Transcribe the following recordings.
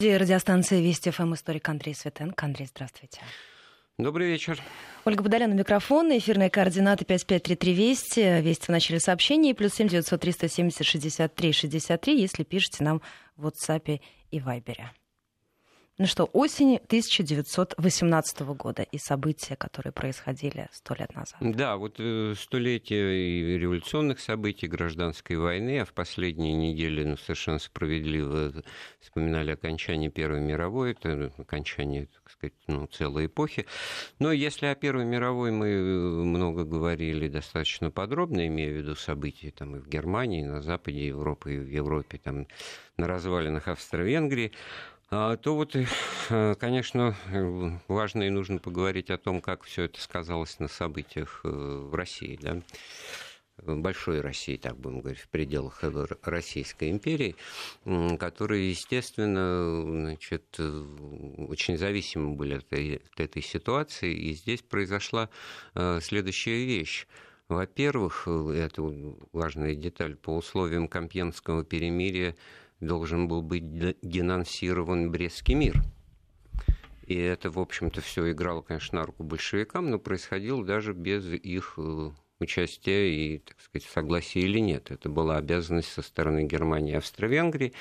Радиостанция Вести ФМ историк Андрей Светенко. Андрей, здравствуйте. Добрый вечер. Ольга Будоляна, микрофон. Эфирные координаты 5533 Вести. Вести в начале сообщения. Плюс 7 900 370 63 63, если пишете нам в WhatsApp и Viber. Ну что, осень 1918 года и события, которые происходили сто лет назад. Да, вот э, столетие революционных событий, гражданской войны, а в последние недели ну, совершенно справедливо вспоминали окончание Первой мировой, это окончание, так сказать, ну, целой эпохи. Но если о Первой мировой мы э, много говорили достаточно подробно, имея в виду события там, и в Германии, и на Западе Европы, и в Европе, там, на развалинах Австро-Венгрии, то вот, э, конечно, важно и нужно поговорить о том, как все это сказалось на событиях э, в России, да, большой России, так будем говорить, в пределах Российской империи, которые, естественно, значит, очень зависимы были от этой, от этой ситуации. И здесь произошла э, следующая вещь. Во-первых, это важная деталь, по условиям Компьенского перемирия должен был быть денонсирован Брестский мир. И это, в общем-то, все играло, конечно, на руку большевикам, но происходило даже без их э, участия и, так сказать, согласия или нет. Это была обязанность со стороны Германии и Австро-Венгрии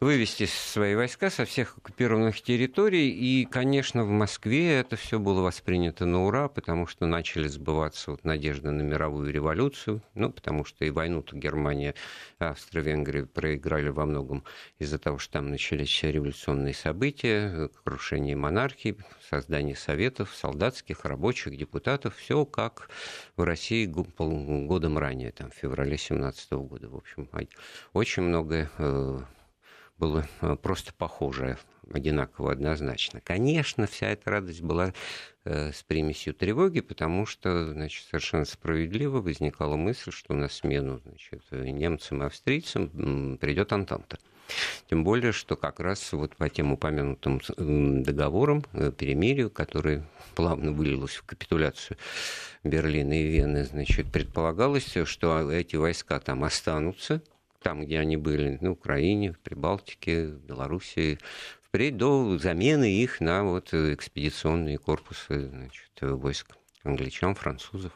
вывести свои войска со всех оккупированных территорий. И, конечно, в Москве это все было воспринято на ура, потому что начали сбываться вот надежды на мировую революцию. Ну, потому что и войну-то Германия Австро-Венгрия проиграли во многом из-за того, что там начались революционные события, крушение монархии, создание советов, солдатских, рабочих, депутатов. Все как в России годом ранее, там, в феврале 17 года. В общем, очень многое э, было э, просто похоже, одинаково однозначно. Конечно, вся эта радость была э, с примесью тревоги, потому что значит, совершенно справедливо возникала мысль, что на смену значит, немцам и австрийцам придет Антанта. Тем более, что как раз вот по тем упомянутым договорам, э, перемирию, который плавно вылилось в капитуляцию Берлина и Вены, значит, предполагалось, что эти войска там останутся, там, где они были, на Украине, в Прибалтике, в Белоруссии, впредь до замены их на вот экспедиционные корпусы значит, войск англичан, французов.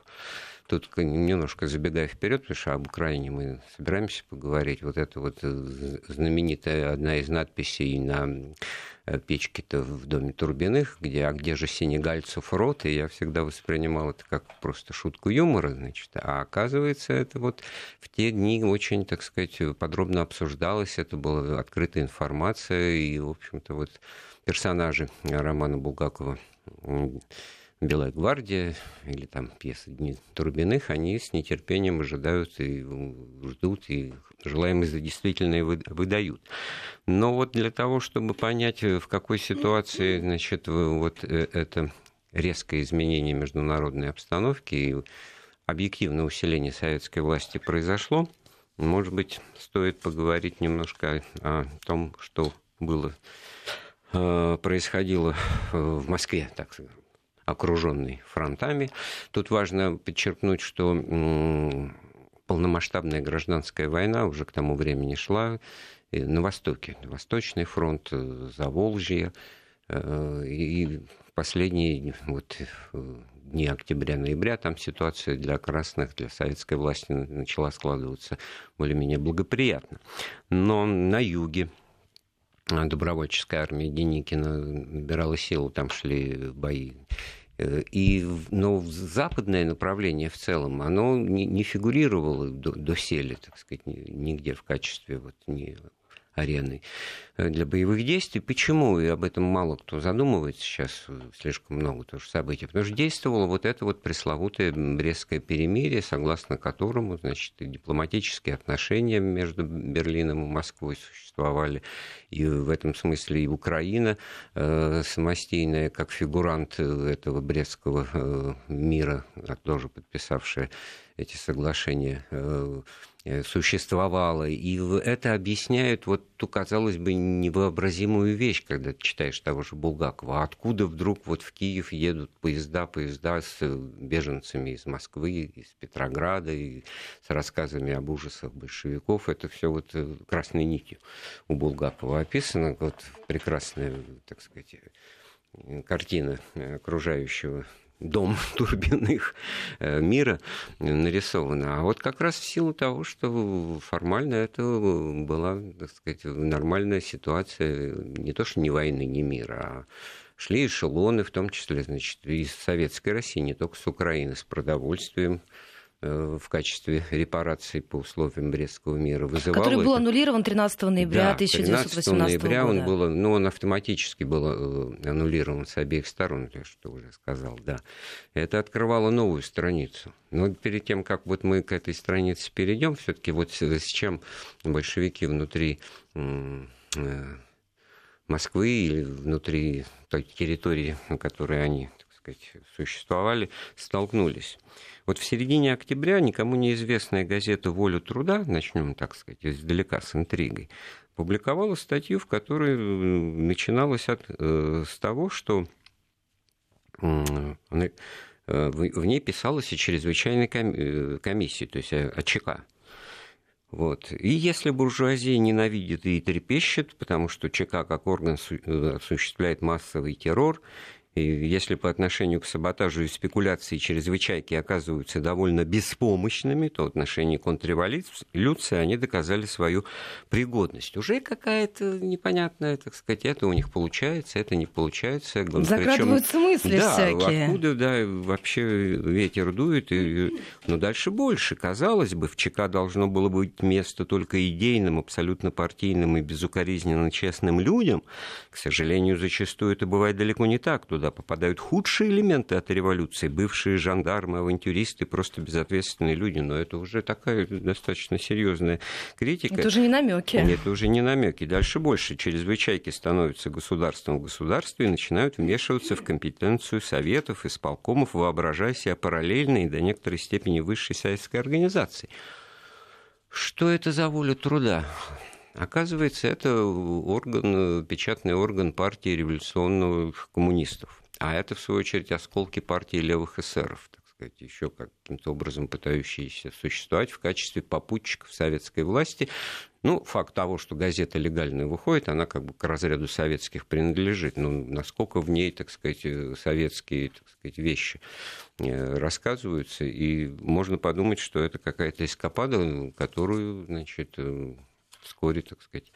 Тут немножко забегая вперед, потому что об Украине мы собираемся поговорить. Вот это вот э, знаменитая одна из надписей на Э, печки-то в доме Турбиных, где «А где же сенегальцев рот?» И я всегда воспринимал это как просто шутку юмора, значит. А оказывается, это вот в те дни очень, так сказать, подробно обсуждалось, это была открытая информация, и, в общем-то, вот персонажи романа Булгакова Белая гвардия или там пьесы Дни Турбиных, они с нетерпением ожидают и ждут, и желаемое действительно выдают. Но вот для того, чтобы понять, в какой ситуации значит, вот э, это резкое изменение международной обстановки и объективное усиление советской власти произошло, может быть, стоит поговорить немножко о том, что было э, происходило в Москве, так сказать окруженный фронтами. Тут важно подчеркнуть, что полномасштабная гражданская война уже к тому времени шла на Востоке. Восточный фронт, э, Заволжье. Э, и последние вот, э, дни октября-ноября там ситуация для красных, для советской власти начала складываться более-менее благоприятно. Но на юге добровольческая армия Деникина набирала силу, там шли бои. Э, и, но западное направление в целом, оно не, не фигурировало до, до сели, так сказать, нигде в качестве вот, не арены э, для боевых действий. Почему? И об этом мало кто задумывается сейчас, э, слишком много тоже событий. Потому что действовало вот это вот пресловутое Брестское перемирие, согласно которому, значит, и дипломатические отношения между Берлином и Москвой существовали. И в этом смысле и Украина э, самостийная, как фигурант этого Брестского э, мира, тоже подписавшая эти соглашения Э, существовало. И это объясняет вот ту, казалось бы, невообразимую вещь, когда ты читаешь того же Булгакова. Откуда вдруг вот в Киев едут поезда, поезда с э, беженцами из Москвы, из Петрограда, и с рассказами об ужасах большевиков. Это все вот э, красной нитью у Булгакова описано. Вот прекрасная, так сказать, картина окружающего дом турбинных э, мира нарисовано. А вот как раз в силу того, что формально это была, так сказать, нормальная ситуация не то что не войны, не мира, а шли эшелоны, в том числе, значит, из Советской России, не только с Украины, с продовольствием, Э, в качестве репарации по условиям Брестского мира вызывало... Который был аннулирован 13 ноября да, 1918 ноября года. он был, ну, он автоматически был э, аннулирован с обеих сторон, я что уже сказал, да. Это открывало новую страницу. Но перед тем, как вот мы к этой странице перейдем, все-таки вот с чем большевики внутри э, Москвы или внутри той территории, на которой они, так сказать, существовали, столкнулись. Вот в середине октября никому неизвестная газета «Волю труда», начнем, так сказать, издалека с интригой, публиковала статью, в которой начиналось от, э, с того, что э, в ней писалось о чрезвычайной э, комиссии, то есть о ЧК. Вот. И если буржуазия ненавидит и трепещет, потому что ЧК как орган осуществляет массовый террор, и если по отношению к саботажу и спекуляции чрезвычайки оказываются довольно беспомощными, то в отношении контрреволюции они доказали свою пригодность. Уже какая-то непонятная, так сказать, это у них получается, это не получается. Закрадываются Причем, мысли да, всякие. Откуда, да, вообще ветер дует. И, но дальше больше. Казалось бы, в ЧК должно было быть место только идейным, абсолютно партийным и безукоризненно честным людям. К сожалению, зачастую это бывает далеко не так. Туда туда попадают худшие элементы от революции, бывшие жандармы, авантюристы, просто безответственные люди. Но это уже такая достаточно серьезная критика. Это уже не намеки. Это уже не намеки. Дальше больше. Чрезвычайки становятся государством в государстве и начинают вмешиваться в компетенцию советов, исполкомов, воображая себя параллельной и до некоторой степени высшей советской организации. Что это за воля труда? Оказывается, это орган, печатный орган партии революционных коммунистов. А это, в свою очередь, осколки партии левых эсеров, так сказать, еще каким-то образом пытающиеся существовать в качестве попутчиков советской власти. Ну, факт того, что газета легальная выходит, она как бы к разряду советских принадлежит. Ну, насколько в ней, так сказать, советские так сказать, вещи э, рассказываются, и можно подумать, что это какая-то эскапада, которую, значит, э, вскоре, так сказать,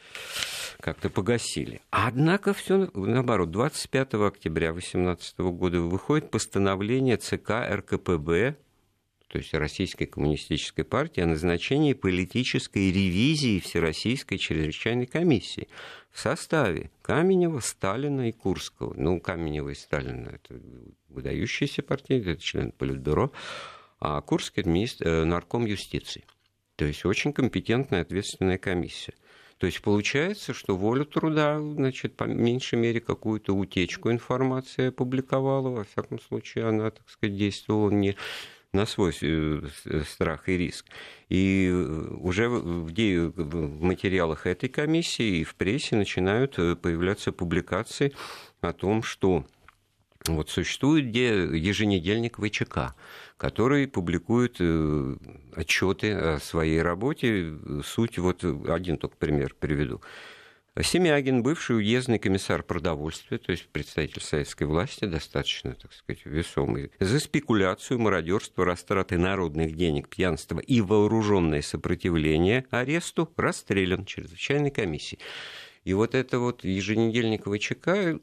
как-то погасили. Однако все наоборот. 25 октября 2018 года выходит постановление ЦК РКПБ, то есть Российской коммунистической партии, о назначении политической ревизии Всероссийской чрезвычайной комиссии в составе Каменева, Сталина и Курского. Ну, Каменева и Сталина – это выдающиеся партии, это член Политбюро, а Курский – министр, э, нарком юстиции. То есть очень компетентная ответственная комиссия. То есть получается, что волю труда, значит, по меньшей мере какую-то утечку информации опубликовала. Во всяком случае, она, так сказать, действовала не на свой э, страх и риск. И э, уже в материалах этой комиссии и в прессе начинают э, появляться публикации о том, что вот существует еженедельник ВЧК, который публикует э, отчеты о своей работе. Суть, вот один только пример приведу. Семягин, бывший уездный комиссар продовольствия, то есть представитель советской власти, достаточно, так сказать, весомый, за спекуляцию, мародерство, растраты народных денег, пьянство и вооруженное сопротивление аресту расстрелян чрезвычайной комиссией. И вот это вот еженедельник ВЧК э,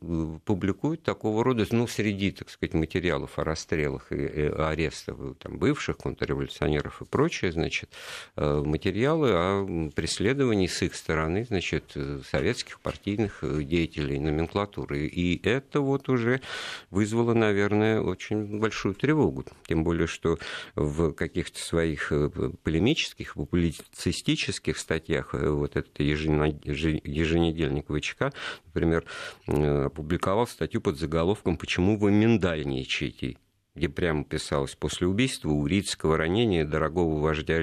публикует такого рода, ну, среди, так сказать, материалов о расстрелах и арестах там, бывших контрреволюционеров и прочее, значит, э, материалы о преследовании с их стороны, значит, советских партийных деятелей, номенклатуры. И это вот уже вызвало, наверное, очень большую тревогу. Тем более, что в каких-то своих э, полемических, публицистических статьях вот это еженедельник еженедельник ВЧК, например, опубликовал статью под заголовком «Почему вы миндальничаете?» Где прямо писалось, после убийства Урицкого, ранения дорогого вождя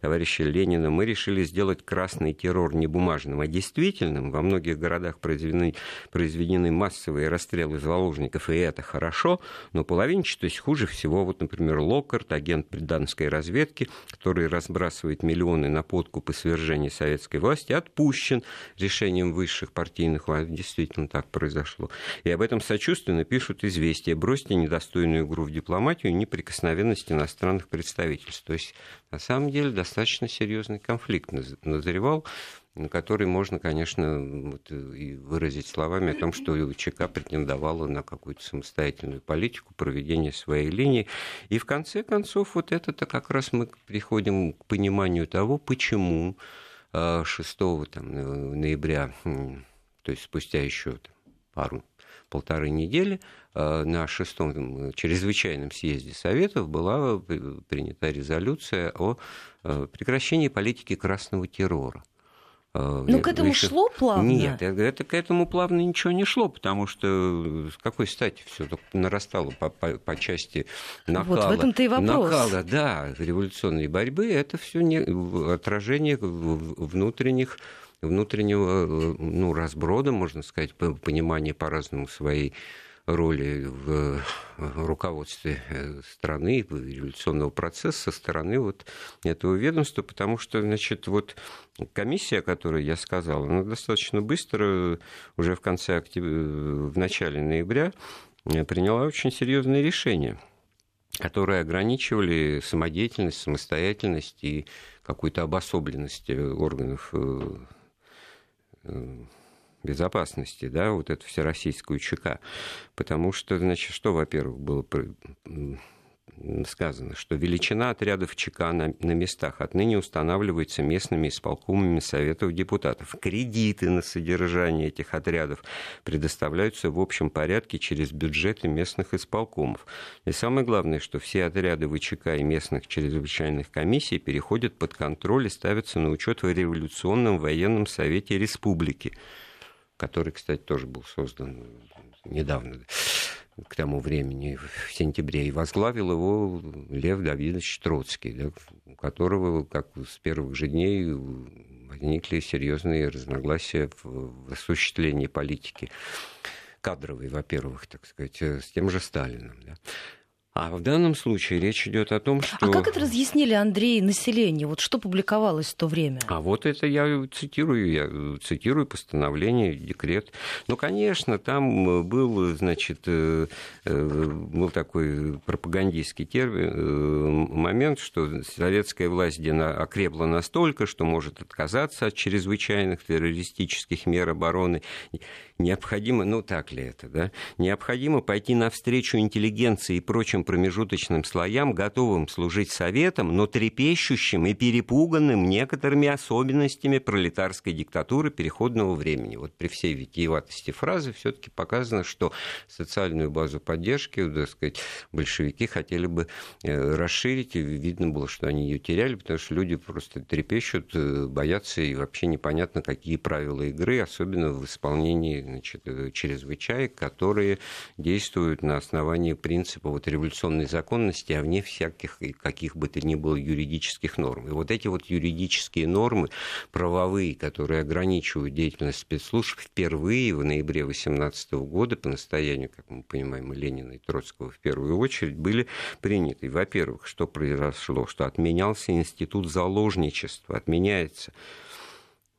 товарища Ленина, мы решили сделать красный террор не бумажным, а действительным. Во многих городах произведены, произведены массовые расстрелы заложников, и это хорошо, но половинчатость хуже всего. Вот, например, Локкарт, агент британской разведки, который разбрасывает миллионы на подкуп и свержение советской власти, отпущен решением высших партийных властей. Действительно так произошло. И об этом сочувственно пишут известия. Бросьте недостойную игру в дипломатию неприкосновенность иностранных представительств. То есть, на самом деле, достаточно серьезный конфликт назревал, который можно, конечно, вот, и выразить словами о том, что ЧК претендовала на какую-то самостоятельную политику проведения своей линии. И в конце концов, вот это-то как раз мы приходим к пониманию того, почему 6 а, там, ноября, то есть спустя еще пару полторы недели э, на шестом чрезвычайном съезде Советов была принята резолюция о э, прекращении политики красного террора. Э, ну, к этому еще... шло плавно? Нет, это к этому плавно ничего не шло, потому что с какой стати все нарастало по, по, по части накала. Вот в этом-то и вопрос. Накала, да, революционной борьбы, это все не отражение внутренних внутреннего ну, разброда, можно сказать, понимания по-разному своей роли в руководстве э, страны, революционного процесса со стороны вот этого ведомства, потому что, значит, вот комиссия, о которой я сказал, она достаточно быстро, уже в конце октября, в начале ноября, э, приняла очень серьезные решения которые ограничивали самодеятельность, самостоятельность и какую-то обособленность органов э, безопасности, да, вот эту всероссийскую ЧК. Потому что, значит, что, во-первых, было сказано, что величина отрядов ЧК на, на местах отныне устанавливается местными исполкомами Советов депутатов. Кредиты на содержание этих отрядов предоставляются в общем порядке через бюджеты местных исполкомов. И самое главное, что все отряды ВЧК и местных чрезвычайных комиссий переходят под контроль и ставятся на учет в революционном военном совете республики, который, кстати, тоже был создан недавно к тому времени, в сентябре, и возглавил его Лев Давидович Троцкий, да, у которого, как с первых же дней, возникли серьезные разногласия в осуществлении политики кадровой, во-первых, так сказать, с тем же Сталином. Да. А в данном случае речь идет о том, что... А как это разъяснили, Андрей, население? Вот что публиковалось в то время? А вот это я цитирую, я цитирую постановление, декрет. Ну, конечно, там был, значит, э, э, был такой пропагандистский термин, э, момент, что советская власть окрепла настолько, что может отказаться от чрезвычайных террористических мер обороны необходимо, ну так ли это, да, необходимо пойти навстречу интеллигенции и прочим промежуточным слоям, готовым служить советом, но трепещущим и перепуганным некоторыми особенностями пролетарской диктатуры переходного времени. Вот при всей витиеватости фразы все-таки показано, что социальную базу поддержки, так сказать, большевики хотели бы э, расширить, и видно было, что они ее теряли, потому что люди просто трепещут, э, боятся, и вообще непонятно, какие правила игры, особенно в исполнении значит, э, чрезвычаек, которые действуют на основании принципа вот революционной законности, а вне всяких каких бы то ни было юридических норм. И вот эти вот юридические нормы правовые, которые ограничивают деятельность спецслужб, впервые в ноябре 2018 года по настоянию, как мы понимаем, Ленина и Троцкого в первую очередь были приняты. Во-первых, что произошло? Что отменялся институт заложничества, отменяется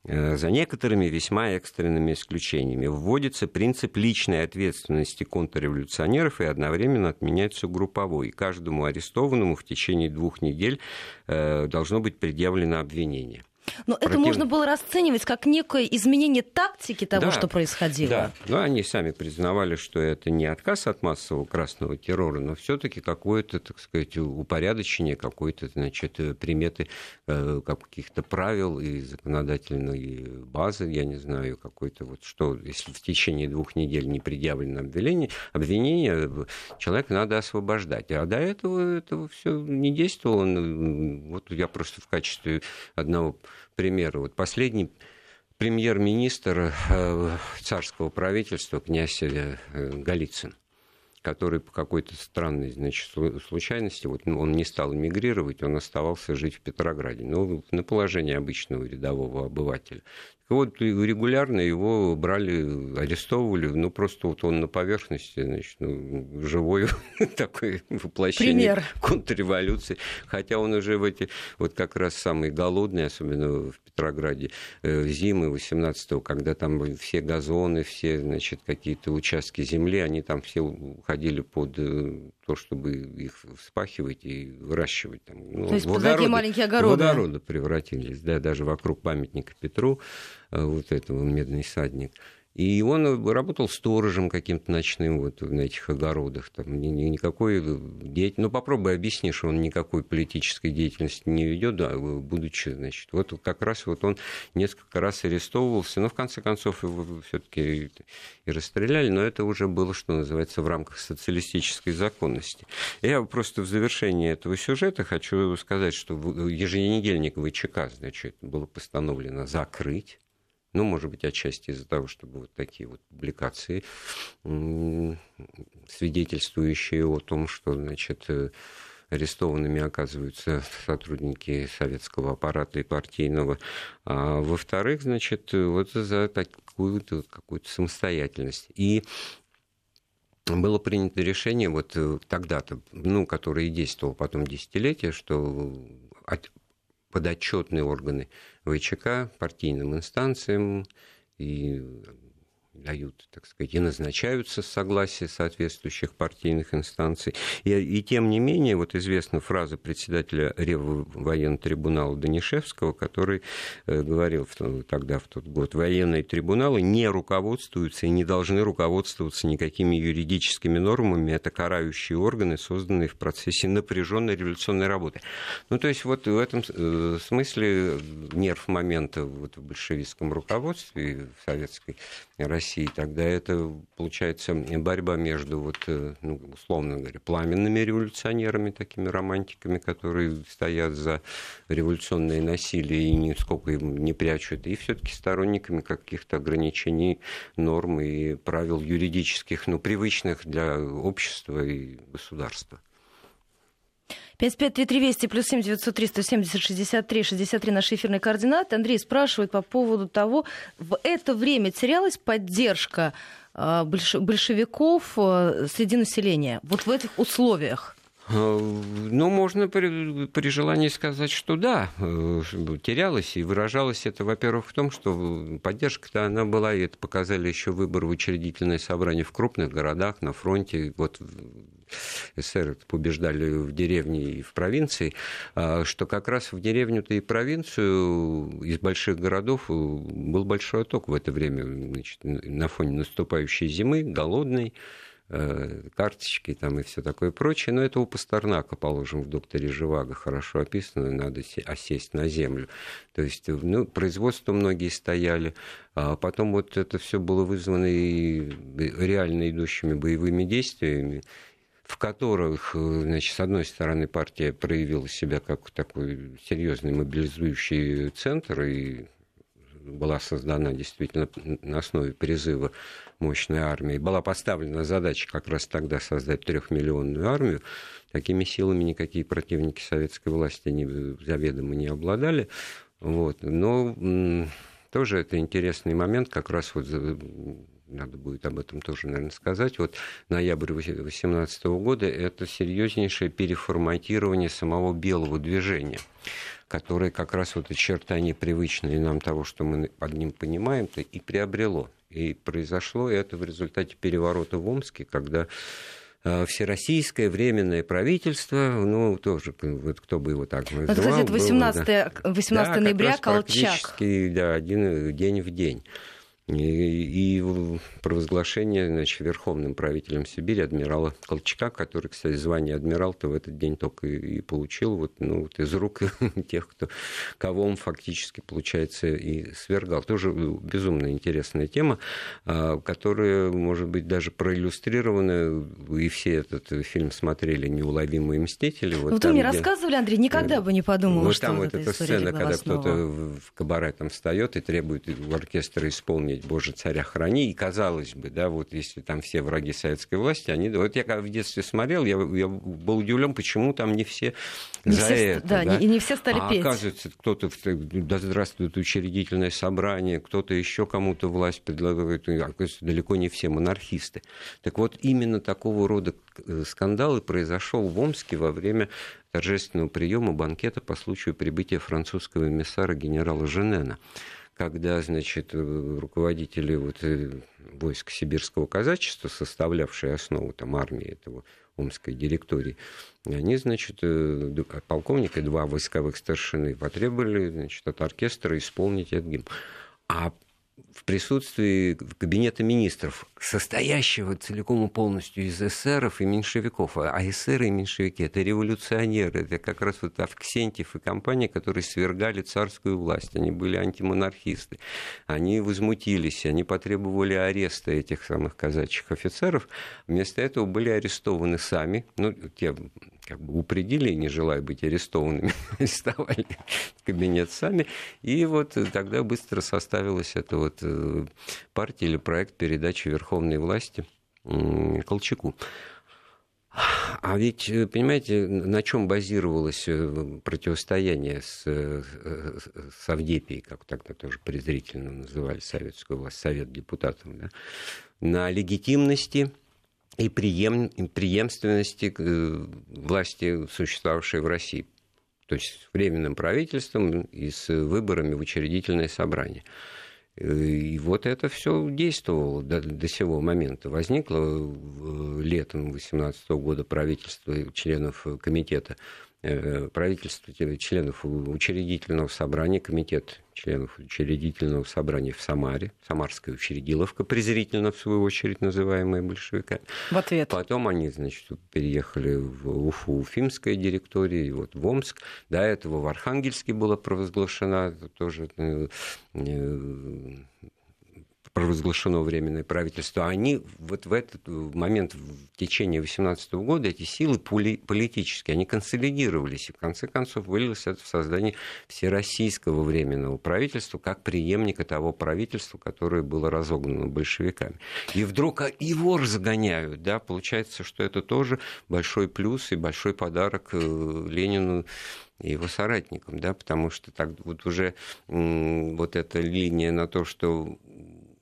за некоторыми весьма экстренными исключениями вводится принцип личной ответственности контрреволюционеров и одновременно отменяется групповой. Каждому арестованному в течение двух недель э, должно быть предъявлено обвинение. Но против... это можно было расценивать как некое изменение тактики того, да, что происходило. Да, но они сами признавали, что это не отказ от массового красного террора, но все-таки какое-то, так сказать, упорядочение какой-то, значит, приметы э, каких-то правил и законодательной базы, я не знаю, какой-то вот что, если в течение двух недель не предъявлено обвинение, обвинение человека надо освобождать. А до этого этого все не действовало. Вот я просто в качестве одного примеры. Вот последний премьер-министр э, царского правительства, князь э, Голицын, который по какой-то странной значит, случайности, вот он не стал эмигрировать, он оставался жить в Петрограде, ну, на положение обычного рядового обывателя. Вот регулярно его брали, арестовывали, ну просто вот он на поверхности, значит, ну, живой такой воплощение Пример. контрреволюции. Хотя он уже в эти, вот как раз самый голодный, особенно в Петрограде, э, зимы 18-го, когда там все газоны, все, значит, какие-то участки земли, они там все уходили под э, то, чтобы их вспахивать и выращивать. Там, ну, то есть в огороды, маленькие огороды. В огороды превратились, да, даже вокруг памятника Петру, э, вот этого медный садник. И он работал сторожем каким-то ночным вот на этих огородах. Там никакой деятельности... Ну, попробуй объясни, что он никакой политической деятельности не ведет, да, будучи, значит, вот как раз вот он несколько раз арестовывался, но в конце концов его все-таки и расстреляли, но это уже было, что называется, в рамках социалистической законности. Я просто в завершении этого сюжета хочу сказать, что еженедельник ВЧК, значит, было постановлено закрыть ну, может быть, отчасти из-за того, чтобы вот такие вот публикации, свидетельствующие о том, что, значит, э, арестованными оказываются сотрудники советского аппарата и партийного. А во-вторых, значит, вот за такую-то какую-то самостоятельность. И было принято решение вот э, тогда-то, ну, которое действовало потом десятилетия, что подотчетные органы ВЧК партийным инстанциям и дают, так сказать, и назначаются с согласия соответствующих партийных инстанций. И, и тем не менее, вот известна фраза председателя военного трибунала Данишевского, который э, говорил в, тогда, в тот год, военные трибуналы не руководствуются и не должны руководствоваться никакими юридическими нормами. Это карающие органы, созданные в процессе напряженной революционной работы. Ну, то есть вот в этом э, смысле нерв момента вот в большевистском руководстве в советской России, тогда это получается борьба между, вот, э, ну, условно говоря, пламенными революционерами, такими романтиками, которые стоят за революционное насилие и нисколько им не прячут, и все-таки сторонниками каких-то ограничений, норм и правил юридических, ну, привычных для общества и государства. 553320 плюс 7 903 170 63 63 наши эфирные координаты. Андрей спрашивает по поводу того, в это время терялась поддержка а, большевиков а, среди населения вот в этих условиях? А, ну, можно при, при желании сказать, что да, э, терялась, и выражалась это, во-первых, в том, что поддержка-то она была, и это показали еще выборы в учредительное собрание в крупных городах, на фронте. Вот СССР побеждали в деревне и в провинции, а, что как раз в деревню-то и провинцию из больших городов э, был большой отток в это время значит, на фоне наступающей зимы, голодной, э, карточки там и все такое прочее. Но это у Пастернака, положим, в «Докторе Живаго» хорошо описано, надо осесть на землю. То есть ну, производство многие стояли, а потом вот это все было вызвано и реально идущими боевыми действиями в которых, э, значит, с одной стороны, партия проявила себя как такой серьезный мобилизующий центр и была создана действительно на основе призыва мощной армии. Была поставлена задача как раз тогда создать трехмиллионную армию. Такими силами никакие противники советской власти не, заведомо не обладали. Вот. Но тоже это интересный момент, как раз вот надо будет об этом тоже, наверное, сказать. Вот ноябрь 2018 года – это серьезнейшее переформатирование самого белого движения которое как раз вот очертания привычные нам того, что мы под ним понимаем-то, и приобрело. И произошло это в результате переворота в Омске, когда э, Всероссийское временное правительство, ну, тоже, вот кто бы его так называл. Ну, кстати, это 18, было, да. 18 да, ноября, Колчак. Да, один день в день. И, и провозглашение значит, верховным правителем Сибири адмирала Колчака, который, кстати, звание адмирал-то в этот день только и, и получил вот, ну, вот из рук тех, кто, кого он фактически, получается, и свергал. Тоже безумно интересная тема, а, которая, может быть, даже проиллюстрирована, и все этот фильм смотрели «Неуловимые мстители». Вот ну, вы мне где... рассказывали, Андрей, никогда э, бы не подумал, вот что там вот эта сцена, когда кто-то в кабаре там встает и требует оркестра исполнить ведь, боже, царя храни, и казалось бы, да, вот если там все враги советской власти, они, вот я когда в детстве смотрел, я, я был удивлен, почему там не все не за все, это. Да, да? и не все стали а петь. оказывается, кто-то, да здравствует учредительное собрание, кто-то еще кому-то власть предлагает, оказывается, далеко не все монархисты. Так вот, именно такого рода э, скандал и произошел в Омске во время торжественного приема банкета по случаю прибытия французского эмиссара генерала Женена когда, значит, э, руководители вот э, войск сибирского казачества, составлявшие основу там, армии этого Омской директории, они, значит, полковник и два войсковых старшины потребовали значит, от оркестра исполнить этот гимн. А в присутствии кабинета министров, состоящего целиком и полностью из эсеров и меньшевиков. А эсеры и меньшевики – это революционеры, это как раз вот Авксентьев и компания, которые свергали царскую власть. Они были антимонархисты. Они возмутились, они потребовали ареста этих самых казачьих офицеров. Вместо этого были арестованы сами, ну, те как бы упредили, не желая быть арестованными, арестовали кабинет сами. И вот тогда быстро составилась эта вот э, партия или проект передачи верховной власти Колчаку. А ведь, э, понимаете, на чем базировалось э, противостояние с, с Авдепией, как тогда тоже презрительно называли советскую власть, совет депутатов, да? на легитимности и преем, преемственности власти, существовавшей в России. То есть с временным правительством и с выборами в учредительное собрание. Э, и вот это все действовало до, до сего момента. Возникло летом 2018 года правительство членов комитета Э, правительства, членов учредительного собрания, комитет членов учредительного собрания в Самаре, Самарская учредиловка, презрительно, в свою очередь, называемая большевиками. В ответ. Потом они, значит, переехали в Уфу, Уфимская директория, и вот в Омск. До этого в Архангельске была провозглашена тоже э, э, провозглашено временное правительство, они вот в этот момент, в течение 18 года, эти силы политические, они консолидировались, и в конце концов вылилось это в создание всероссийского временного правительства, как преемника того правительства, которое было разогнано большевиками. И вдруг его разгоняют, да, получается, что это тоже большой плюс и большой подарок э, Ленину и его соратникам, да, потому что так вот уже вот эта линия на то, что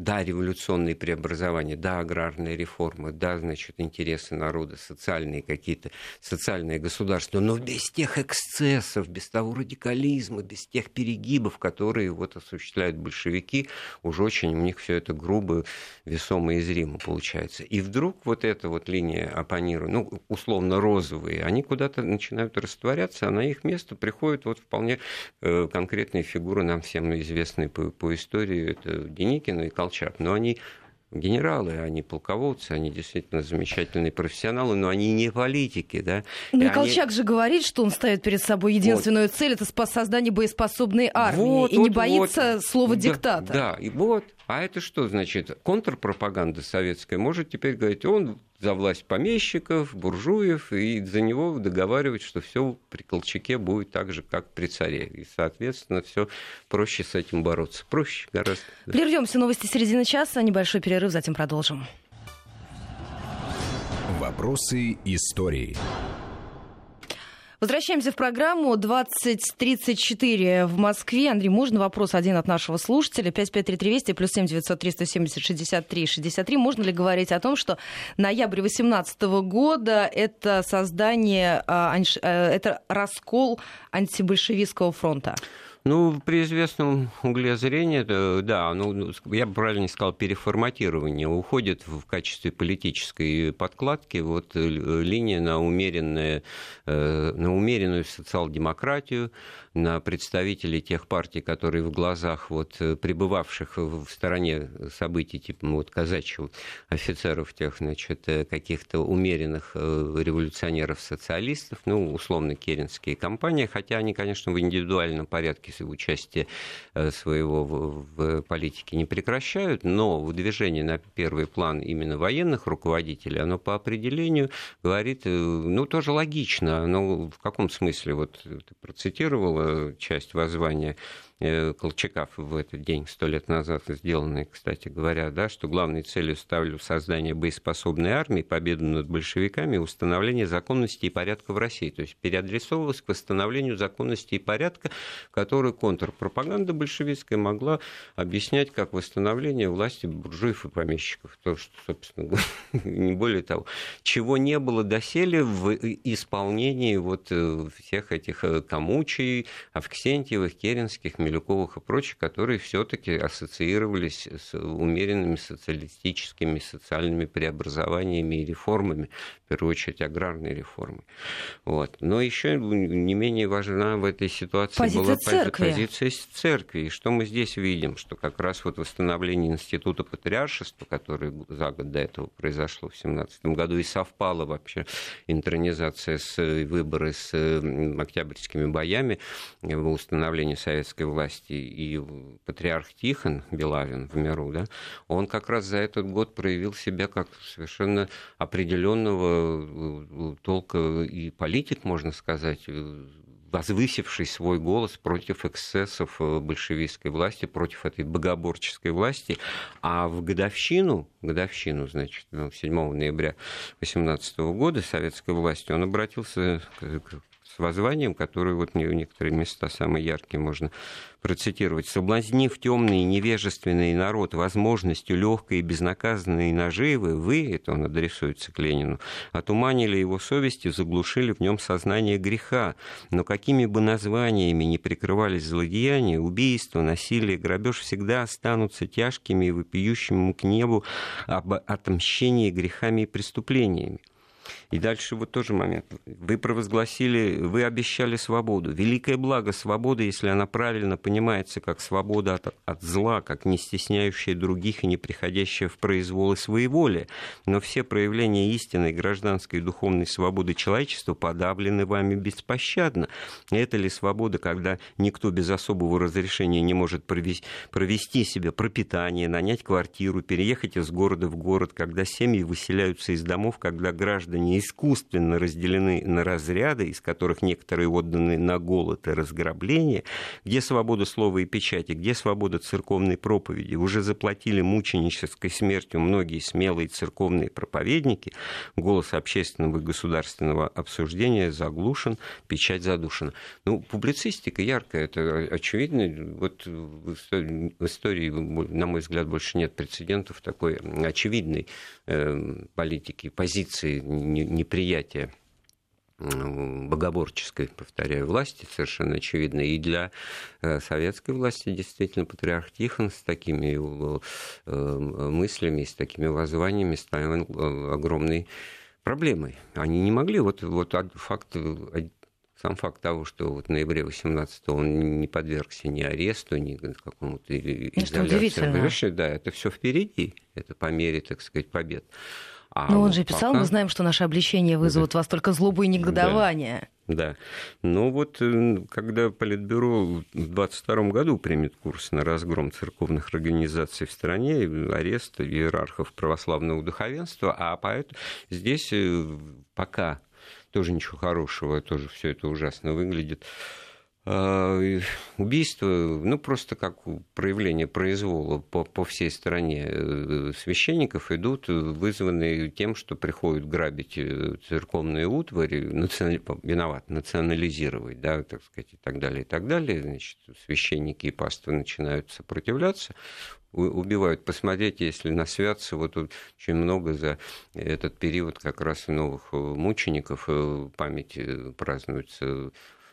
да, революционные преобразования, да, аграрные реформы, да, значит, интересы народа, социальные какие-то, социальное государство, но без тех эксцессов, без того радикализма, без тех перегибов, которые вот осуществляют большевики, уже очень у них все это грубо, весомо и зримо получается. И вдруг вот эта вот линия оппонирует, ну, условно розовые, они куда-то начинают растворяться, а на их место приходят вот вполне э, конкретные фигуры, нам всем известные по, по истории, это Деникин и Кол Колчак, но они генералы, они полководцы, они действительно замечательные профессионалы, но они не политики, да. Ну, и Колчак они... же говорит, что он ставит перед собой единственную вот. цель, это создание боеспособной армии, вот, и вот, не боится вот. слова да, диктата. Да, и вот. А это что значит? Контрпропаганда советская может теперь говорить, он за власть помещиков, буржуев, и за него договаривать, что все при Колчаке будет так же, как при царе. И, соответственно, все проще с этим бороться. Проще гораздо. Прервемся. Новости середины часа. Небольшой перерыв, затем продолжим. Вопросы истории. Возвращаемся в программу 2034 в Москве. Андрей, можно вопрос один от нашего слушателя? 553320 плюс 7 903 170 63 63. Можно ли говорить о том, что ноябрь 2018 года это создание, а, э, это раскол антибольшевистского фронта? Ну, при известном угле зрения, да, ну, я бы правильно сказал, переформатирование уходит в качестве политической подкладки. Вот э, линия на, умеренное, э, на умеренную социал-демократию, на представителей тех партий, которые в глазах вот, э, пребывавших в стороне событий, типа ну, вот, казачьих офицеров, тех, значит, э, каких-то умеренных э, революционеров-социалистов, ну, условно, керенские компании, хотя они, конечно, в индивидуальном порядке участие своего в политике не прекращают, но выдвижение на первый план именно военных руководителей, оно по определению говорит, ну, тоже логично, но в каком смысле, вот ты процитировал, часть воззвания э, Колчака в этот день, сто лет назад сделанные, кстати говоря, да, что главной целью ставлю создание боеспособной армии, победу над большевиками установление законности и порядка в России. То есть переадресовывалось к восстановлению законности и порядка, который контрпропаганда большевистская могла объяснять как восстановление власти буржуев и помещиков. То, что, собственно, не более того, чего не было доселе в исполнении вот э, всех этих э, Камучей, Авксентьевых, Керенских, Милюковых и прочих, которые все-таки ассоциировались с умеренными социалистическими социальными преобразованиями и реформами, в первую очередь аграрной реформы. Вот. Но еще не менее важна в этой ситуации позиция была церкви. позиция церкви. И что мы здесь видим? Что как раз вот восстановление института патриаршества, которое за год до этого произошло в 2017 году, и совпало вообще интернизация с выборы с октябрьскими боями в установлении советской власти, и патриарх Тихон Белавин в миру, да, он как раз за этот год проявил себя как совершенно определенного толка и политик, можно сказать, возвысивший свой голос против эксцессов э, большевистской власти, против этой богоборческой власти. А в годовщину, годовщину, значит, 7 ну, ноября 18 года советской власти он обратился к воззванием, которое вот в некоторые места самые яркие можно процитировать. «Соблазнив темный и невежественный народ возможностью легкой и безнаказанной наживы, вы, это он адресуется к Ленину, отуманили его совесть и заглушили в нем сознание греха. Но какими бы названиями ни прикрывались злодеяния, убийство, насилие, грабеж всегда останутся тяжкими и вопиющими к небу об отмщении грехами и преступлениями. И дальше вот тоже момент. Вы провозгласили, вы обещали свободу. Великое благо свободы, если она правильно понимается как свобода от, от зла, как не стесняющая других и не приходящая в произвол и своеволие. Но все проявления истинной гражданской и духовной свободы человечества подавлены вами беспощадно. Это ли свобода, когда никто без особого разрешения не может провести, провести себе пропитание, нанять квартиру, переехать из города в город, когда семьи выселяются из домов, когда граждане искусственно разделены на разряды, из которых некоторые отданы на голод и разграбление, где свобода слова и печати, где свобода церковной проповеди. Уже заплатили мученической смертью многие смелые церковные проповедники. Голос общественного и государственного обсуждения заглушен, печать задушена. Ну, публицистика яркая, это очевидно. Вот в истории, на мой взгляд, больше нет прецедентов такой очевидной э, политики, позиции неприятие богоборческой, повторяю, власти совершенно очевидно. И для э, советской власти действительно патриарх Тихон с такими э, мыслями, с такими воззваниями ставил э, огромной проблемой. Они не могли, вот, вот факт сам факт того, что вот в ноябре 18 он не подвергся ни аресту, ни какому-то изоляции. Да, это все впереди, это по мере, так сказать, побед. А Но он же писал, пока... мы знаем, что наше обличение вызовут да. вас только злобу и негодование. Да. да. Ну вот, э, когда Политбюро в 22 году примет курс на разгром церковных организаций в стране, арест иерархов православного духовенства, а поэтому здесь э, пока тоже ничего хорошего, тоже все это ужасно выглядит. А, убийство, ну, просто как проявление произвола по, по всей стране э, священников идут, вызванные тем, что приходят грабить э, церковные утвари, национ... виноват, национализировать, да, так сказать, и так далее, и так далее. Значит, священники и пасторы начинают сопротивляться, убивают. Посмотрите, если на святце, вот очень много за этот период как раз новых э, мучеников памяти празднуется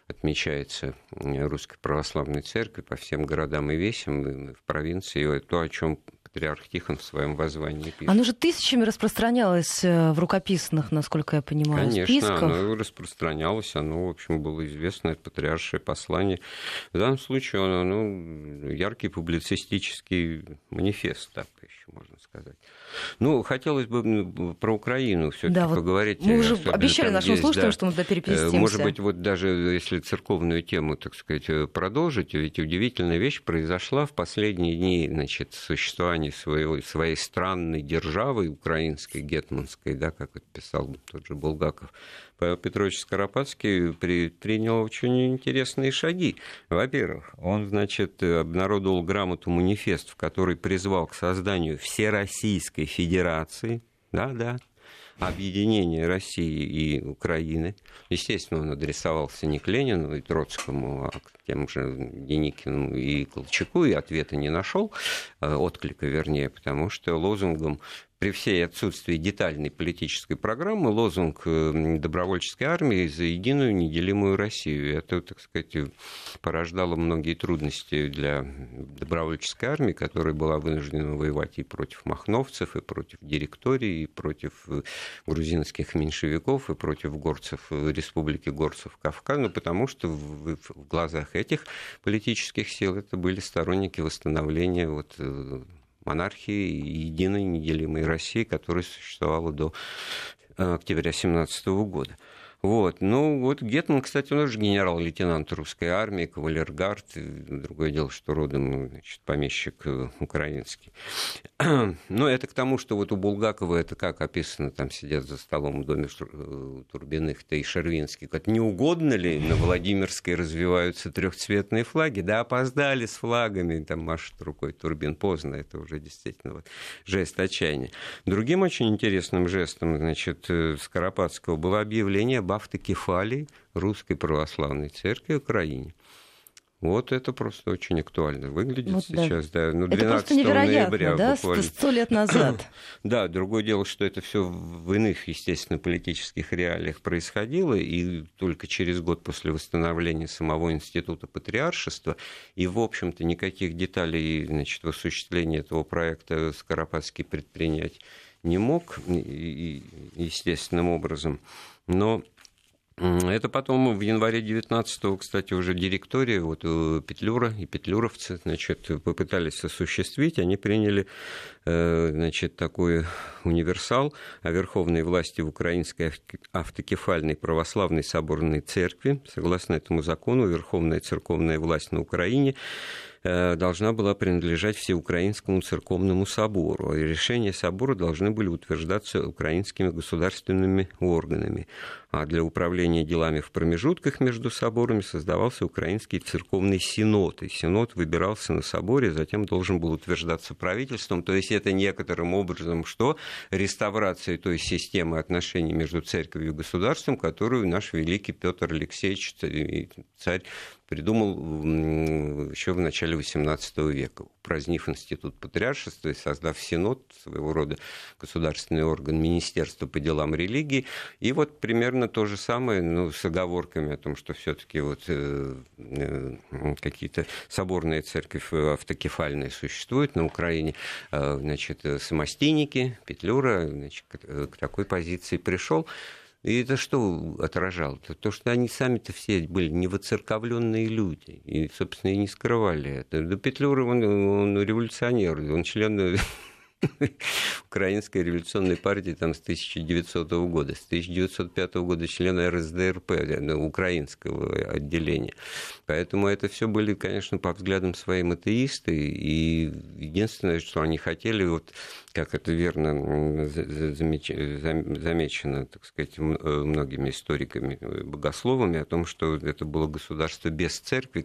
отмечается Русской Православной Церкви по всем городам и весям в провинции. То, о чем патриарх Тихон в своем воззвании пишет. Оно же тысячами распространялось э, в рукописных, насколько я понимаю, Конечно, списках. оно распространялось, оно, в общем, было известно, это патриаршее послание. В данном случае оно ну, яркий публицистический манифест, так еще можно сказать. Ну, хотелось бы про Украину все-таки да, вот поговорить. Мы уже обещали нашим есть, слушателям, да, что мы туда. Э, может быть, вот даже если церковную тему, так сказать, э, продолжить, ведь удивительная вещь произошла в последние дни значит, существования своего, своей странной державы, украинской, гетманской, да, как это писал тот же Булгаков, Павел Петрович Скоропадский предпринял очень интересные шаги. Во-первых, он, значит, обнародовал грамоту манифест, в который призвал к созданию Всероссийской Федерации, да-да, объединения России и Украины. Естественно, он адресовался не к Ленину и Троцкому, а к тем же Деникину и Колчаку, и ответа не нашел, э, отклика вернее, потому что лозунгом при всей отсутствии детальной политической программы лозунг э, добровольческой армии за единую неделимую Россию. Это, так сказать, порождало многие трудности для добровольческой армии, которая была вынуждена воевать и против махновцев, и против директории, и против э, грузинских меньшевиков, и против горцев э, Республики Горцев Кавказа, ну, потому что в, глазах этих политических сил это были сторонники восстановления вот, монархии единой неделимой России, которая существовала до э, октября 17 года. Вот. Ну, вот Гетман, кстати, он же генерал-лейтенант русской армии, кавалергард. Другое дело, что родом значит, помещик э, украинский. Но это к тому, что вот у Булгакова это как описано, там сидят за столом в доме э, Турбиных-то и Шервинский. Как не угодно ли на Владимирской развиваются трехцветные флаги? Да опоздали с флагами, там машет рукой Турбин. Поздно, это уже действительно вот жест отчаяния. Другим очень интересным жестом, значит, э, Скоропадского было объявление об автокефалии Русской Православной Церкви Украине. Вот это просто очень актуально выглядит вот, сейчас, да. да. Ну, 12 это ноября, да, буквально. сто лет назад. да, другое дело, что это все в иных, естественно, политических реалиях происходило, и только через год после восстановления самого института патриаршества, и, в общем-то, никаких деталей значит, в осуществлении этого проекта Скоропадский предпринять не мог, естественным образом. Но это потом в январе 19-го, кстати, уже директория, вот э, Петлюра и петлюровцы, значит, попытались осуществить. Они приняли, э, значит, такой универсал о верховной власти в Украинской автокефальной православной соборной церкви. Согласно этому закону, верховная церковная власть на Украине Э, должна была принадлежать Всеукраинскому церковному собору. И решения собора должны были утверждаться украинскими государственными органами. А для управления делами в промежутках между соборами создавался Украинский церковный синод. И синод выбирался на соборе, затем должен был утверждаться правительством. То есть это некоторым образом что? Реставрация той системы отношений между церковью и государством, которую наш великий Петр Алексеевич, царь придумал еще в начале XVIII века, упразднив институт патриаршества и создав Синод, своего рода государственный орган Министерства по делам религии. И вот примерно то же самое, ну, с оговорками о том, что все-таки вот э, э, какие-то соборные церкви автокефальные существуют на Украине, э, значит, самостийники, Петлюра, значит, к, к такой позиции пришел. И это что отражало? -то? то, что они сами-то все были невоцерковленные люди. И, собственно, и не скрывали это. До Петлюра он, он революционер, он член Украинской революционной партии там, с 1900 года, с 1905 года член РСДРП, ну, украинского отделения. Поэтому это все были, конечно, по взглядам своим атеисты, и единственное, что они хотели, вот как это верно замечено, так сказать, многими историками, богословами, о том, что это было государство без церкви,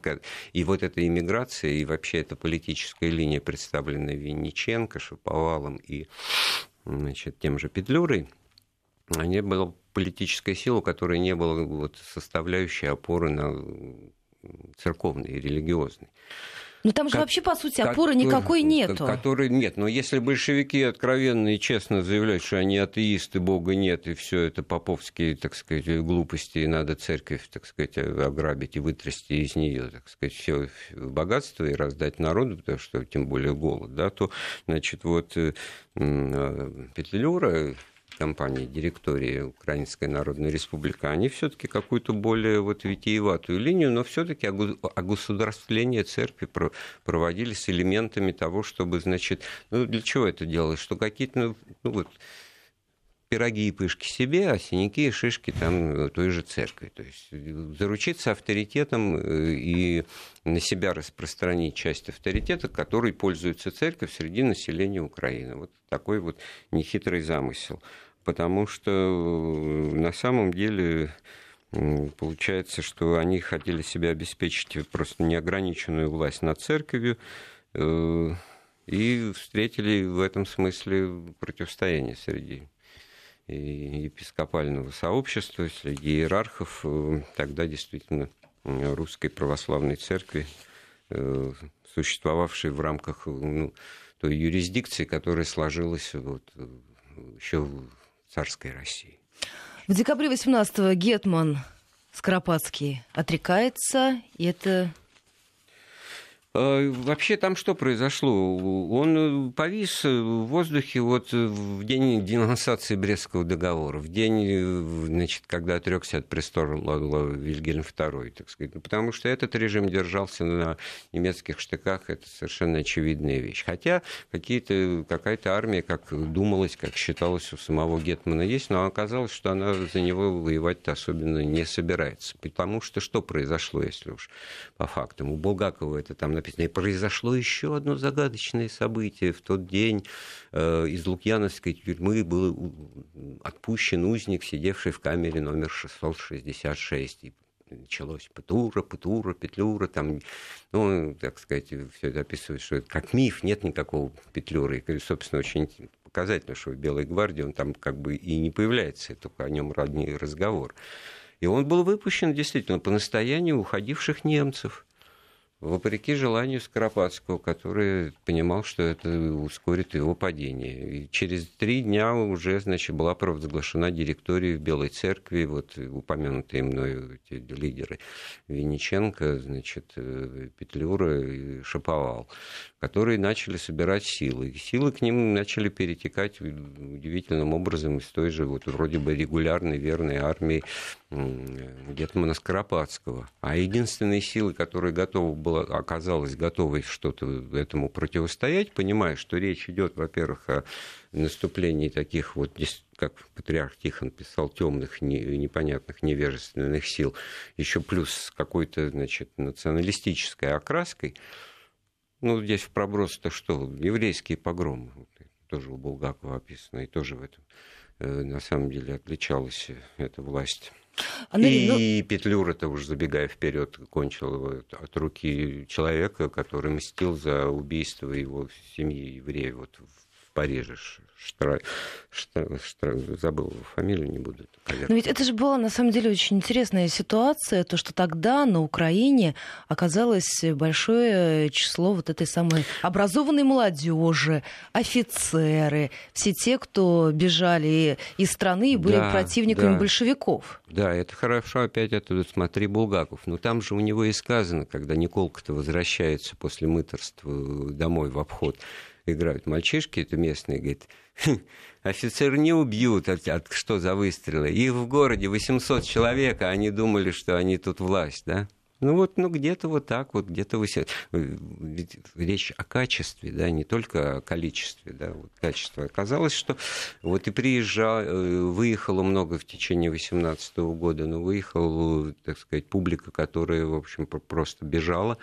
и вот эта иммиграция, и вообще эта политическая линия, представленная Винниченко, Шаповалом и значит, тем же Петлюрой, не было политической силы, у которой не было вот составляющей опоры на церковной и религиозной. Ну там же как, вообще, по сути, опоры как, никакой нету. Который нет. Но если большевики откровенно и честно заявляют, что они атеисты, Бога нет, и все это поповские, так сказать, глупости, и надо церковь, так сказать, ограбить и вытрясти из нее, так сказать, все богатство и раздать народу, потому что тем более голод, да, то, значит, вот э, Петлюра компании, директории Украинской Народной Республики, они все-таки какую-то более вот витиеватую линию, но все-таки огосударствление церкви проводили с элементами того, чтобы, значит, ну для чего это делалось, что какие-то, ну, ну вот, пироги и пышки себе, а синяки и шишки там той же церкви. То есть заручиться авторитетом э, и на себя распространить часть авторитета, который пользуется церковь среди населения Украины. Вот такой вот нехитрый замысел. Потому что на самом деле получается, что они хотели себе обеспечить просто неограниченную власть над церковью, и встретили в этом смысле противостояние среди епископального сообщества, среди иерархов. Э, тогда действительно русской православной церкви, э, существовавшей в рамках ну, той юрисдикции, которая сложилась вот, еще в царской России. В декабре 18-го Гетман Скоропадский отрекается, и это вообще там что произошло? Он э, повис в воздухе вот в день денонсации Брестского договора, в день, э, значит, когда отрекся от престола Вильгельм II, так сказать. Ну, потому что этот режим держался на немецких штыках, это совершенно очевидная вещь. Хотя какие-то, какая-то армия, как думалось, как считалось у самого Гетмана есть, но оказалось, что она за него воевать-то особенно не собирается. Потому что что произошло, если уж по фактам? У Булгакова это там написано. И произошло еще одно загадочное событие. В тот день э, из Лукьяновской тюрьмы был отпущен узник, сидевший в камере номер 666. И началось Петура, Петура, Петлюра, там, ну, так сказать, все это описывает, что это как миф, нет никакого Петлюры. И, собственно, очень показательно, что в Белой гвардии он там как бы и не появляется, только о нем родний разговор. И он был выпущен действительно по настоянию уходивших немцев вопреки желанию Скоропадского, который понимал, что это ускорит его падение. И через три дня уже, значит, была провозглашена директория в Белой Церкви, вот упомянутые мною эти лидеры, Винниченко, значит, э, Петлюра и Шаповал, которые начали собирать силы. И силы к ним начали перетекать удивительным образом из той же вот вроде бы регулярной верной армии Гетмана Скоропадского. А единственные силы, которые готовы было, оказалось готовой что-то этому противостоять, понимая, что речь идет, во-первых, о наступлении таких вот, как патриарх Тихон писал, темных, непонятных, невежественных сил, еще плюс с какой-то, значит, националистической окраской, ну, здесь в проброс-то что? Еврейские погромы. Тоже у Булгакова описано, и тоже в этом э, на самом деле отличалась эта власть. Андрей, и ну... Петлюра-то уже забегая вперед, кончил от руки человека, который мстил за убийство его семьи евреев вот в Париже Штра... Штра... Штра... забыл фамилию, не буду. Но ведь это же была на самом деле очень интересная ситуация, то, что тогда на Украине оказалось большое число вот этой самой образованной молодежи, офицеры, все те, кто бежали из страны и были да, противниками да. большевиков. Да, это хорошо, опять оттуда смотри Булгаков. Но там же у него и сказано, когда Николка-то возвращается после мыторства домой в обход, играют мальчишки, это местные, говорит, «Хм, офицер не убьют, от, от, что за выстрелы. Их в городе 800 человек, а они думали, что они тут власть, да? Ну вот, ну где-то вот так вот, где-то вы... Ведь речь о качестве, да, не только о количестве, да, вот качество. Оказалось, что вот и приезжал, э, выехало много в течение 18 года, но выехала, так сказать, публика, которая, в общем, просто бежала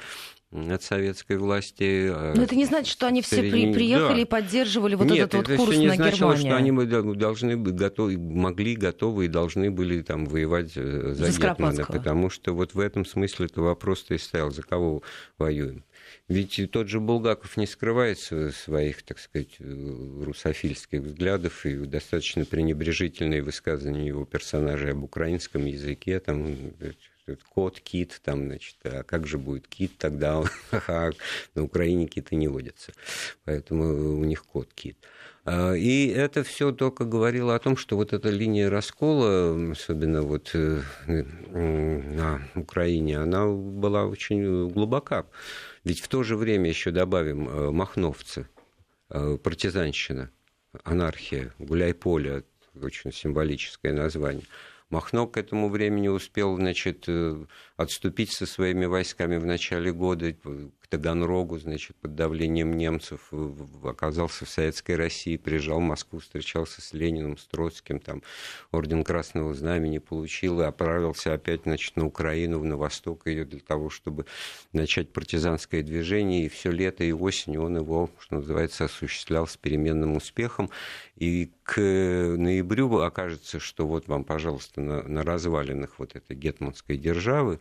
от советской власти. А Но это не значит, что они все при, приехали да. и поддерживали вот Нет, этот вот курс не на значило, Германию. что они должны быть готовы, могли, готовы и должны были там воевать э, за, за Гетмана, потому что вот в этом смысле это вопрос-то и стоял, за кого воюем. Ведь тот же Булгаков не скрывает своих, так сказать, э, русофильских взглядов и достаточно пренебрежительные высказывания его персонажей об украинском языке, там, кот, кит, там, значит, а как же будет кит тогда? На Украине киты не водятся, поэтому у них кот, кит. А, и это все только говорило о том, что вот эта линия раскола, особенно вот э, на Украине, она была очень глубока. Ведь в то же время еще добавим э, махновцы, э, партизанщина, анархия, гуляй-поле, очень символическое название – Махно к этому времени успел значит, э, отступить со своими войсками в начале года. К Таганрогу, значит, под давлением немцев оказался в Советской России, приезжал в Москву, встречался с Лениным, с Троцким, там орден Красного Знамени получил и отправился опять, значит, на Украину, на восток ее для того, чтобы начать партизанское движение. И все лето и осень он его, что называется, осуществлял с переменным успехом. И к ноябрю окажется, что вот вам, пожалуйста, на, на развалинах вот этой гетманской державы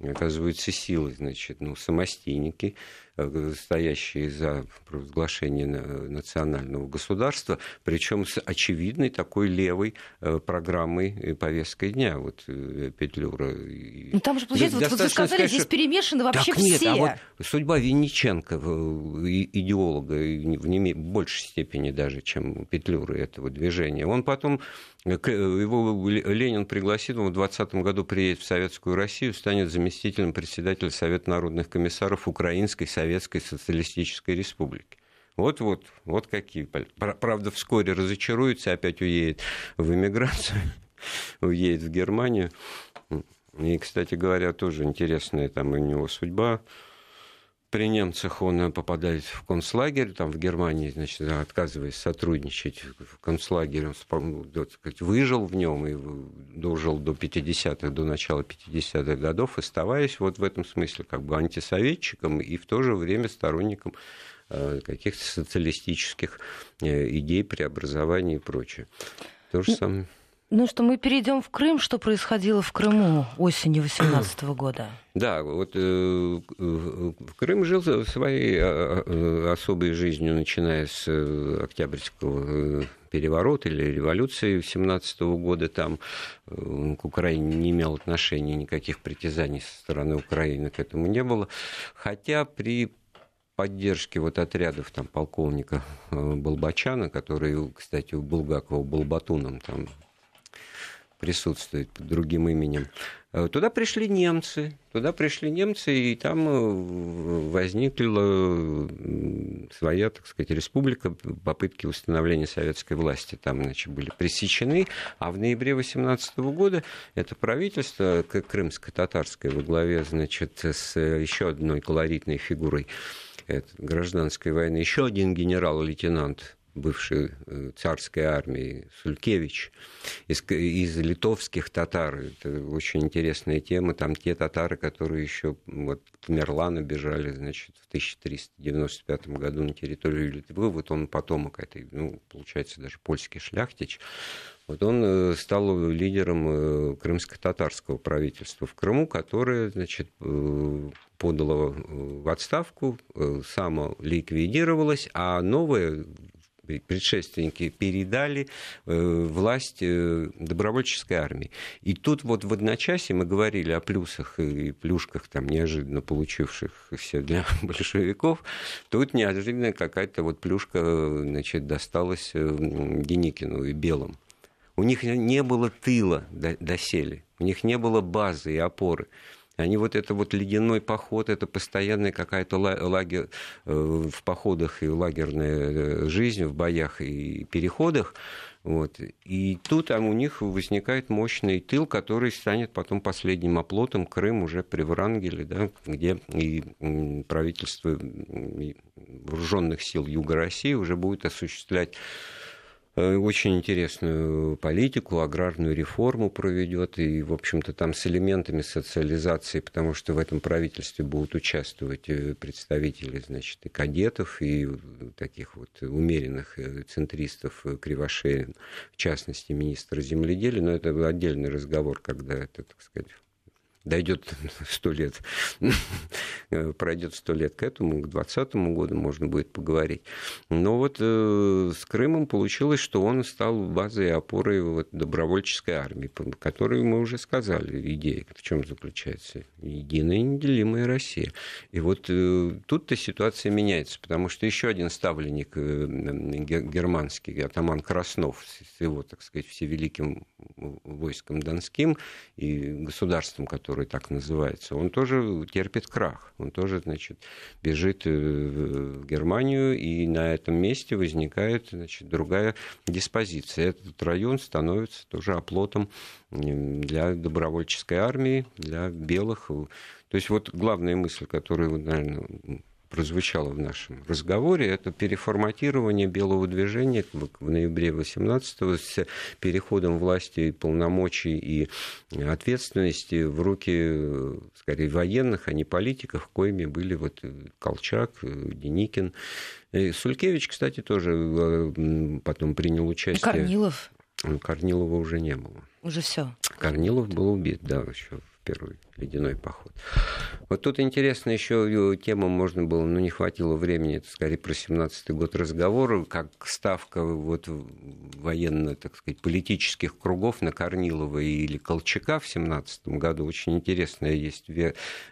оказываются силы, значит, ну, самостейники, Э, стоящие за провозглашение национального государства, причем с очевидной такой левой э, программой и повесткой дня. Вот э, Петлюра. Ну там же, получается, вот вы сказали, сказать, здесь перемешаны вообще так нет, все. А вот судьба Винниченко, идеолога, в не большей степени даже, чем Петлюра этого движения. Он потом его Ленин пригласит, он в 20 году приедет в Советскую Россию, станет заместителем председателя Совета народных комиссаров Украинской Советской Социалистической Республики. Вот, вот, вот какие. Правда, вскоре разочаруется, опять уедет в эмиграцию, уедет в Германию. И, кстати говоря, тоже интересная там у него судьба при немцах он попадает в концлагерь, там в Германии, значит, отказываясь сотрудничать в концлагере, он сказать, выжил в нем и дожил до 50-х, до начала 50-х годов, оставаясь вот в этом смысле как бы антисоветчиком и в то же время сторонником э, каких-то социалистических э, идей преобразования и прочее. То же самое. Ну что, мы перейдем в Крым. Что происходило в Крыму осенью 2018 года? Да, вот э, Крым жил своей э, э, особой жизнью, начиная с э, Октябрьского э, переворота или революции 17 года. Там э, к Украине не имел отношения, никаких притязаний со стороны Украины к этому не было. Хотя при поддержки вот отрядов там, полковника Балбачана, который, кстати, у Булгакова был батуном там присутствует под другим именем. Э, туда пришли немцы, туда пришли немцы, и там э, возникла своя, так сказать, республика, попытки установления советской власти там, значит, были пресечены, а в ноябре 18 года это правительство крымско-татарское во главе, значит, с еще одной колоритной фигурой гражданской войны, еще один генерал-лейтенант бывшей э, царской армии Сулькевич, из, из литовских татар. Это очень интересная тема. Там те татары, которые еще вот, Мерлана бежали значит, в 1395 году на территорию Литвы. Вот он потомок этой, ну, получается, даже польский шляхтич. Вот он э, стал лидером э, крымско-татарского правительства в Крыму, которое значит, подало в отставку, само ликвидировалось, а новое предшественники передали э, власть э, добровольческой армии. И тут вот в одночасье мы говорили о плюсах и плюшках, там, неожиданно получившихся для большевиков. Тут неожиданно какая-то вот плюшка значит, досталась э, Деникину и Белым. У них не было тыла доселе, у них не было базы и опоры. Они вот это вот ледяной поход, это постоянная какая-то лагерь э, в походах и лагерная э, жизнь в боях и переходах. Вот. И тут там у них возникает мощный тыл, который станет потом последним оплотом. Крым уже при Врангеле, да, где и правительство вооруженных сил Юга России уже будет осуществлять очень интересную политику, аграрную реформу проведет, и, в общем-то, там с элементами социализации, потому что в этом правительстве будут участвовать э, представители, значит, и кадетов, и таких вот умеренных э, центристов Кривошеин, в частности, министра земледелия, но это отдельный разговор, когда это, так сказать, дойдет сто лет, пройдет сто лет к этому, к двадцатому году можно будет поговорить. Но вот э, с Крымом получилось, что он стал базой и опорой вот, добровольческой армии, которую мы уже сказали, идея в чем заключается. Единая неделимая Россия. И вот э, тут-то ситуация меняется, потому что еще один ставленник э, германский, атаман Краснов, с его, так сказать, всевеликим войском Донским и государством, которое который так называется, он тоже терпит крах. Он тоже, значит, бежит э, в Германию, и на этом месте возникает, значит, другая диспозиция. Этот район становится тоже оплотом для добровольческой армии, для белых. То есть вот главная мысль, которую, наверное, прозвучало в нашем разговоре, это переформатирование белого движения в ноябре 18-го с переходом власти, полномочий и ответственности в руки, скорее, военных, а не политиков, коими были вот Колчак, Деникин. И Сулькевич, кстати, тоже потом принял участие. Корнилов. Корнилова уже не было. Уже все. Корнилов был убит, да, еще первый ледяной поход. Вот тут интересно еще тема можно было, но не хватило времени, это скорее про 17-й год разговора, как ставка вот военно, так сказать, политических кругов на Корнилова или Колчака в 17 году. Очень интересная есть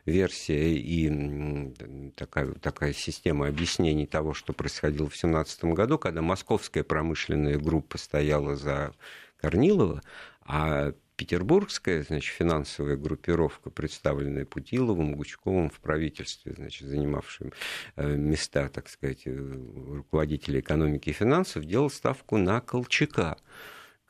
версия и такая, такая система объяснений того, что происходило в 17 году, когда московская промышленная группа стояла за Корнилова, а петербургская, значит, финансовая группировка, представленная Путиловым, Гучковым в правительстве, значит, занимавшим э, места, так сказать, э, руководителей экономики и финансов, делал ставку на Колчака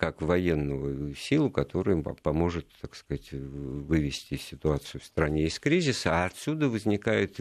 как военную силу, которая поможет, так сказать, вывести ситуацию в стране из кризиса. А отсюда возникает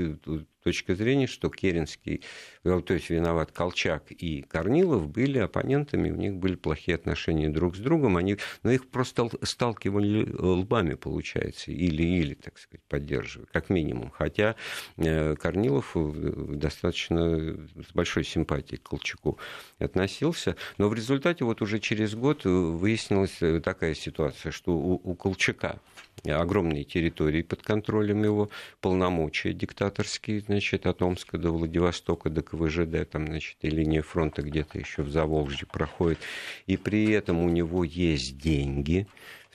точка зрения, что Керенский, э, то есть виноват Колчак и Корнилов, были оппонентами, у них были плохие отношения друг с другом, они, но их просто сталкивали лбами, получается, или-или, так сказать, поддерживая, как минимум. Хотя э, Корнилов э, достаточно с большой симпатией к Колчаку относился, но в результате вот уже через год выяснилась такая ситуация, что у, у Колчака огромные территории под контролем его, полномочия диктаторские, значит, от Омска до Владивостока, до КВЖД, там, значит, и линия фронта где-то еще в Заволжье проходит. И при этом у него есть деньги,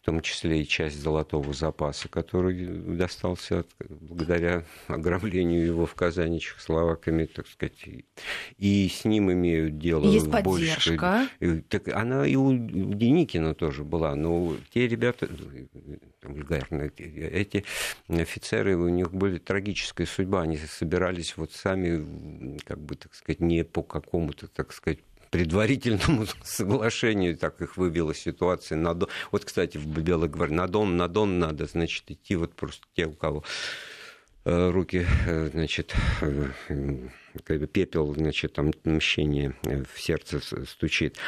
том числе и часть золотого запаса, который достался от, благодаря ограблению его в Казани чехословаками, так сказать. И с ним имеют дело Есть больше. поддержка. Так она и у Деникина тоже была. Но те ребята, вульгарные, эти офицеры, у них были трагическая судьба. Они собирались вот сами, как бы, так сказать, не по какому-то, так сказать, предварительному соглашению, так их вывела ситуация. На Дон. Вот, кстати, в Белой гвардии на Дон, на Дон надо, значит, идти вот просто те, у кого э, руки, э, значит, э, пепел, значит, там мщение в сердце стучит.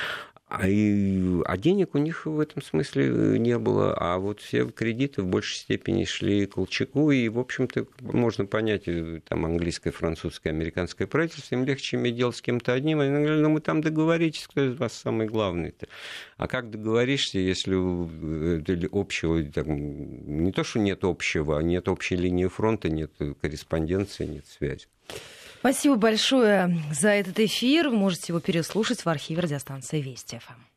А, и, а денег у них в этом смысле э, не было. А вот все кредиты в большей степени шли Колчаку. И, в общем-то, можно понять, э, там английское, французское, американское правительство, им легче иметь дело с кем-то одним. Они говорят, ну мы там договоритесь, кто из вас самый главный. -то. А как договоришься, если э, общего, там, не то, что нет общего, а нет общей линии фронта, нет корреспонденции, нет связи. Спасибо большое за этот эфир. Можете его переслушать в архиве радиостанции Вести ФМ.